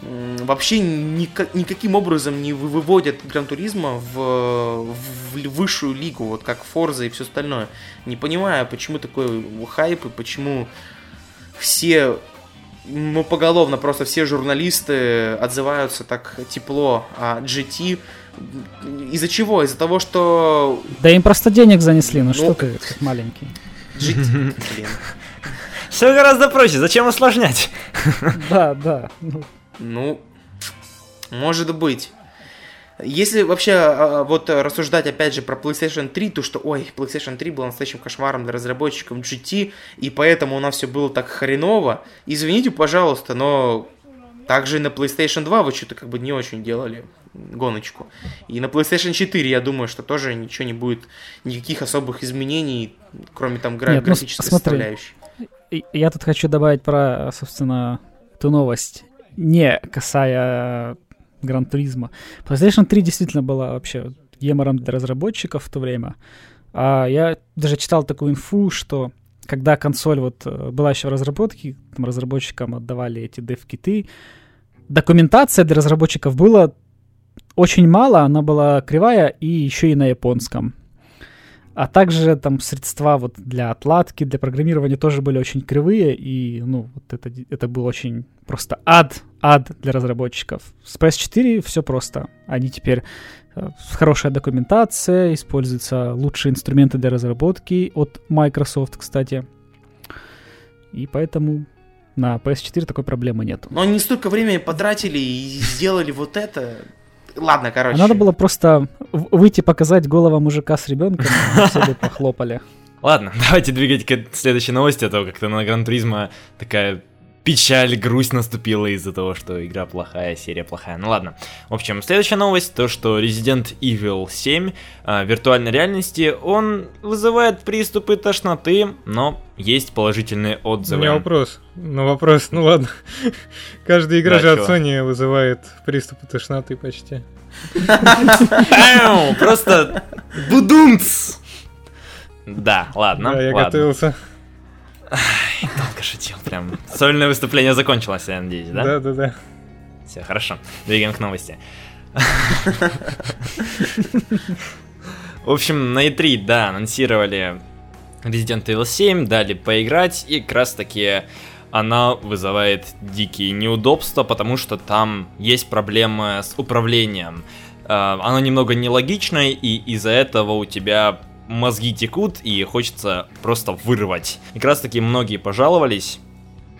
вообще никак, никаким образом не выводят Гран Туризма в, в высшую лигу, вот как Форза и все остальное. Не понимаю, почему такой хайп и почему все ну, поголовно просто все журналисты отзываются так тепло о GT. Из-за чего? Из-за того, что... Да им просто денег занесли, ну, ну что ты, как маленький. GT, (laughs) блин. Все гораздо проще, зачем усложнять? Да, да. Ну, ну, может быть. Если вообще а, а, вот рассуждать опять же про PlayStation 3, то что, ой, PlayStation 3 был настоящим кошмаром для разработчиков GT, и поэтому у нас все было так хреново. Извините, пожалуйста, но также и на PlayStation 2 вы что-то как бы не очень делали гоночку. И на PlayStation 4, я думаю, что тоже ничего не будет, никаких особых изменений, кроме там гра- Нет, ну, графической смотри, составляющей. Я тут хочу добавить про, собственно, ту новость не касая Гран Туризма. PlayStation 3 действительно была вообще гемором для разработчиков в то время. А я даже читал такую инфу, что когда консоль вот э, была еще в разработке, там разработчикам отдавали эти дев-киты, документация для разработчиков была очень мало, она была кривая и еще и на японском. А также там средства вот для отладки, для программирования тоже были очень кривые, и, ну, вот это, это был очень просто ад, ад для разработчиков. С PS4 все просто. Они теперь э, хорошая документация, используются лучшие инструменты для разработки от Microsoft, кстати. И поэтому на PS4 такой проблемы нет. Но они столько времени потратили и сделали вот это. Ладно, короче. А надо было просто выйти показать голого мужика с ребенком, все бы похлопали. Ладно, (laughs) давайте двигать к следующей новости, а то как-то на Гран Туризма такая печаль, грусть наступила из-за того, что игра плохая, серия плохая. Ну ладно. В общем, следующая новость, то что Resident Evil 7 э, виртуальной реальности, он вызывает приступы тошноты, но есть положительные отзывы. У меня вопрос. Ну вопрос, ну ладно. (laughs) Каждая игра да, же чё? от Sony вызывает приступы тошноты почти. Просто (laughs) будумц! Да, ладно. Да, я готовился. Долго шутил, прям. Сольное выступление закончилось, я надеюсь, да? Да, да, да. Все, хорошо. Двигаем к новости. В общем, на E3, да, анонсировали Resident Evil 7, дали поиграть, и как раз таки она вызывает дикие неудобства, потому что там есть проблемы с управлением. А, оно немного нелогичное, и из-за этого у тебя мозги текут и хочется просто вырвать. И как раз таки многие пожаловались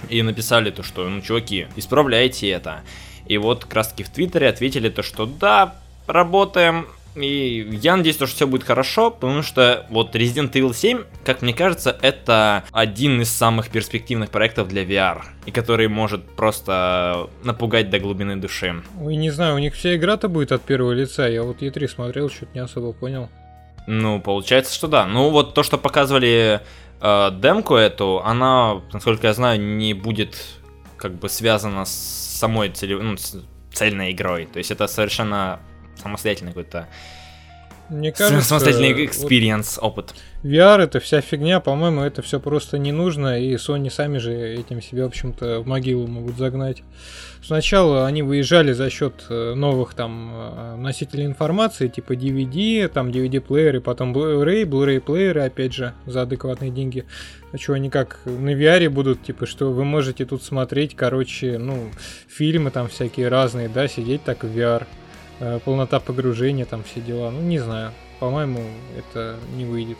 и написали то, что, ну, чуваки, исправляйте это. И вот как раз таки в Твиттере ответили то, что да, работаем, и я надеюсь, что все будет хорошо, потому что вот Resident Evil 7, как мне кажется, это один из самых перспективных проектов для VR, и который может просто напугать до глубины души. Ой, не знаю, у них вся игра-то будет от первого лица, я вот E3 смотрел, что-то не особо понял. Ну, получается, что да. Ну, вот то, что показывали э, демку эту, она, насколько я знаю, не будет как бы связана с самой целев... ну, с цельной игрой. То есть это совершенно самостоятельный какой-то мне кажется, самостоятельный experience, вот опыт. VR это вся фигня, по-моему, это все просто не нужно, и Sony сами же этим себе, в общем-то, в могилу могут загнать. Сначала они выезжали за счет э, новых там э, носителей информации, типа DVD, там DVD-плееры, потом Blu-ray, Blu-ray плееры, опять же, за адекватные деньги. А что они как на VR будут, типа, что вы можете тут смотреть, короче, ну, фильмы там всякие разные, да, сидеть так в VR. Э, полнота погружения, там все дела. Ну, не знаю. По-моему, это не выйдет.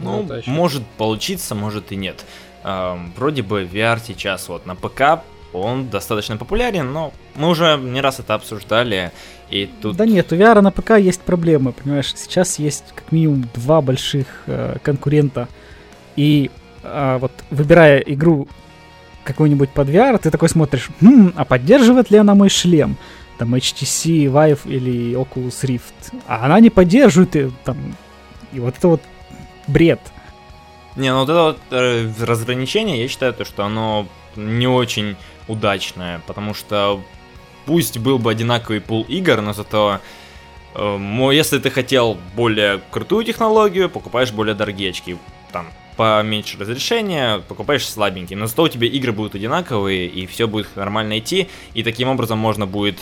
Ну, может получиться, может и нет. Эм, вроде бы VR сейчас вот на ПК он достаточно популярен, но мы уже не раз это обсуждали. И тут... Да нет, у VR на ПК есть проблемы, понимаешь? Сейчас есть как минимум два больших э, конкурента. И э, вот выбирая игру какую-нибудь под VR, ты такой смотришь, хм, а поддерживает ли она мой шлем? Там HTC Vive или Oculus Rift. А она не поддерживает, и, там, и вот это вот бред. Не, ну вот это вот э, разграничение, я считаю, то, что оно не очень удачное, потому что пусть был бы одинаковый пул игр, но зато э, если ты хотел более крутую технологию, покупаешь более дорогие очки. Там поменьше разрешения, покупаешь слабенькие. Но зато у тебя игры будут одинаковые, и все будет нормально идти. И таким образом можно будет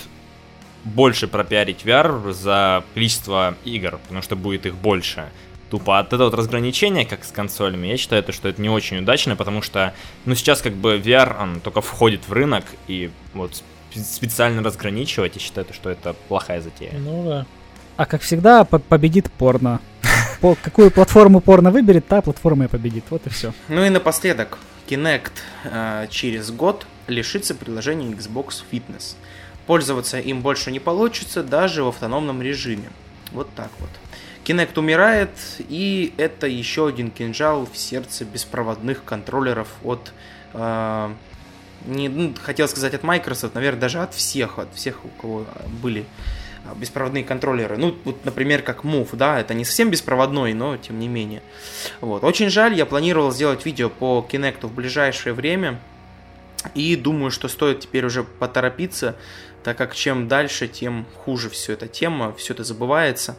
больше пропиарить VR за количество игр, потому что будет их больше. Тупо от этого вот разграничения, как с консолями, я считаю, это, что это не очень удачно, потому что, ну, сейчас как бы VR, он только входит в рынок, и вот специально разграничивать, я считаю, что это плохая затея. Ну да. А как всегда, по победит порно. (laughs) По какую платформу порно выберет, та платформа и победит. Вот и все. Ну и напоследок, Kinect э, через год лишится приложения Xbox Fitness. Пользоваться им больше не получится даже в автономном режиме. Вот так вот. Kinect умирает, и это еще один кинжал в сердце беспроводных контроллеров от... Э, не, ну, хотел сказать от Microsoft, наверное, даже от всех, от всех, у кого были беспроводные контроллеры. Ну, вот, например, как Move, да, это не совсем беспроводной, но тем не менее. Вот. Очень жаль, я планировал сделать видео по Kinect в ближайшее время. И думаю, что стоит теперь уже поторопиться, так как чем дальше, тем хуже все эта тема, все это забывается.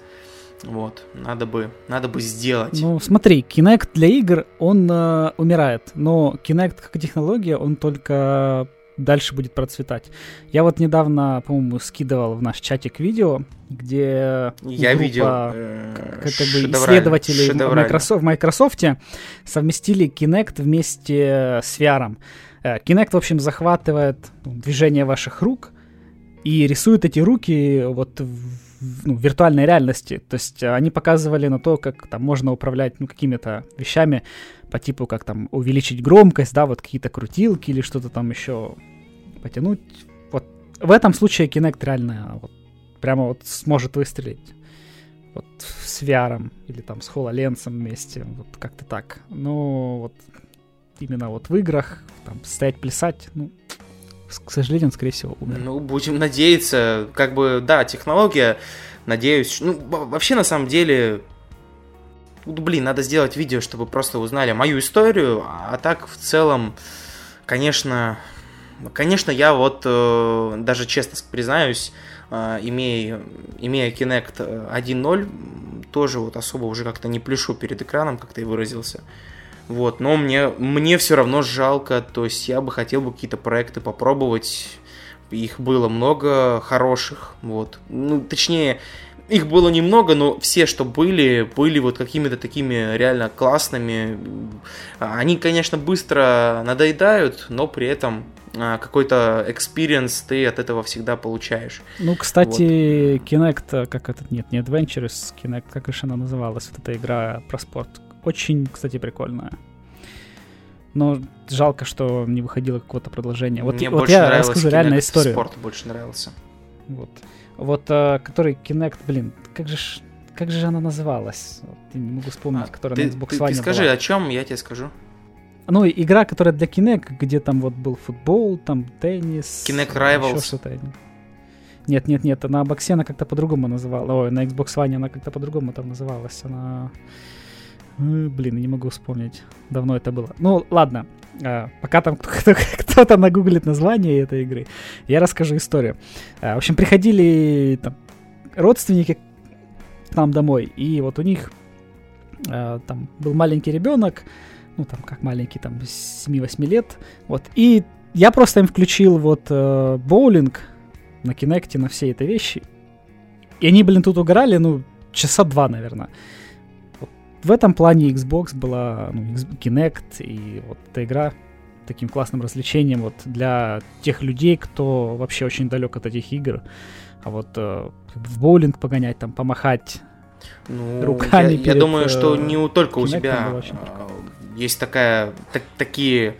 Вот, надо бы, надо бы сделать. Ну, смотри, Kinect для игр, он э, умирает, но Kinect как технология, он только дальше будет процветать. Я вот недавно, по-моему, скидывал в наш чатик видео, где я группа, видел э, как, как бы исследователей в Microsoft, в Microsoft совместили Kinect вместе с VR. Э, Kinect, в общем, захватывает движение ваших рук и рисует эти руки вот в ну, виртуальной реальности. То есть они показывали на то, как там можно управлять ну, какими-то вещами по типу, как там увеличить громкость, да, вот какие-то крутилки или что-то там еще потянуть. Вот в этом случае Kinect реально вот, прямо вот сможет выстрелить. Вот с VR или там с HoloLens вместе, вот как-то так. Но вот именно вот в играх, там, стоять, плясать, ну, к сожалению, он, скорее всего, умер. Ну, будем надеяться. Как бы, да, технология, надеюсь. Ну, вообще, на самом деле, блин, надо сделать видео, чтобы просто узнали мою историю, а так в целом, конечно, конечно, я вот э, даже честно признаюсь, э, имея, имея Kinect 1.0, тоже вот особо уже как-то не пляшу перед экраном, как ты выразился. Вот, но мне, мне все равно жалко, то есть я бы хотел бы какие-то проекты попробовать, их было много хороших, вот. Ну, точнее, их было немного, но все, что были, были вот какими-то такими реально классными. Они, конечно, быстро надоедают, но при этом а, какой-то experience ты от этого всегда получаешь. Ну, кстати, вот. Kinect, как этот, нет, не Adventures, Kinect, как же она называлась, вот эта игра про спорт. Очень, кстати, прикольная. Но жалко, что не выходило какого-то продолжения. Вот, Мне вот больше я расскажу реальную историю. Спорт больше нравился. Вот. Вот, а, который Kinect, блин, как же как же она называлась? Я не могу вспомнить, А, которая ты, на Xbox ты, One ты скажи, была. о чем, я тебе скажу. Ну, игра, которая для Kinect, где там вот был футбол, там теннис. Kinect еще Rivals. что-то. Нет, нет, нет, на боксе она как-то по-другому называла. Ой, на Xbox One она как-то по-другому там называлась. Она... Э, Блин, не могу вспомнить. Давно это было. Ну, ладно. А, Пока там кто- кто-то нагуглит название этой игры, я расскажу историю. А, В общем, приходили там, родственники к нам домой, и вот у них а, там был маленький ребенок, ну там как маленький, там 7-8 лет, вот, и я просто им включил вот э, боулинг на Кинекте, на все эти вещи, и они, блин, тут угорали, ну, часа два, наверное. В этом плане Xbox была, ну, Kinect, и вот эта игра таким классным развлечением вот для тех людей, кто вообще очень далек от этих игр. А вот э, в боулинг погонять, там, помахать Ну, Руками я, я перед, думаю, что э, не у, только у Kinect'ом тебя а, есть такая, так, такие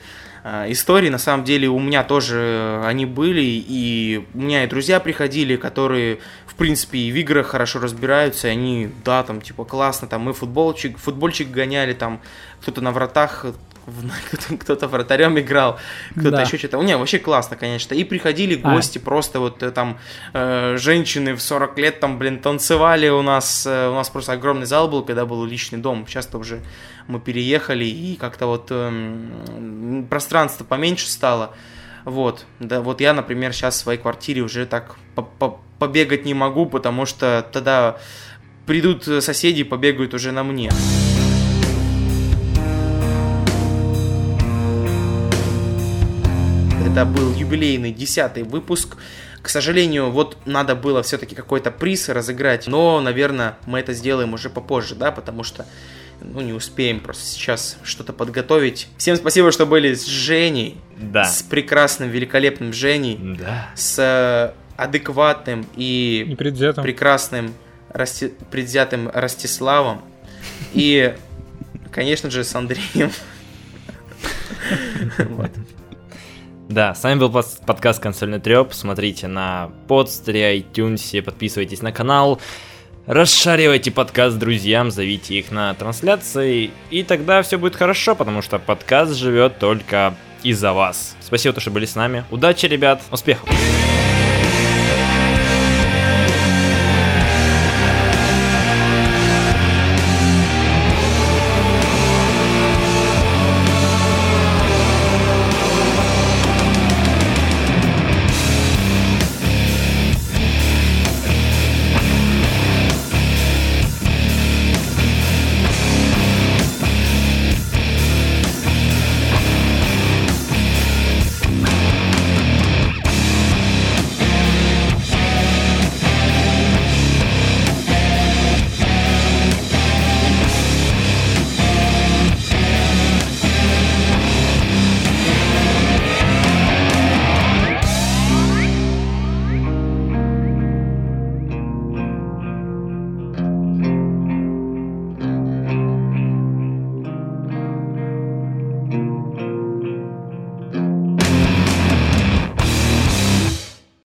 истории, на самом деле у меня тоже они были, и у меня и друзья приходили, которые, в принципе, и в играх хорошо разбираются, и они, да, там, типа, классно, там, мы футболчик, футбольчик гоняли, там, кто-то на вратах (laughs) кто-то вратарем играл, кто-то да. еще что-то. Не, вообще классно, конечно. И приходили а. гости, а. просто вот э, там э, женщины в 40 лет там, блин, танцевали у нас. Э, у нас просто огромный зал был, когда был личный дом. Сейчас-то уже мы переехали, и как-то вот э, пространство поменьше стало. Вот, да, вот я, например, сейчас в своей квартире уже так побегать не могу, потому что тогда придут соседи и побегают уже на мне. Это был юбилейный десятый выпуск. К сожалению, вот надо было все-таки какой-то приз разыграть, но, наверное, мы это сделаем уже попозже, да, потому что ну, не успеем просто сейчас что-то подготовить. Всем спасибо, что были с Женей. Да. С прекрасным, великолепным Женей. Да. С э, адекватным и Непредвзятым. прекрасным расти... предвзятым Ростиславом. И, конечно же, с Андреем. Вот. (laughs) Да, с вами был подкаст «Консольный треп». Смотрите на подстере, iTunes, подписывайтесь на канал, расшаривайте подкаст друзьям, зовите их на трансляции, и тогда все будет хорошо, потому что подкаст живет только из-за вас. Спасибо, что были с нами. Удачи, ребят, успехов!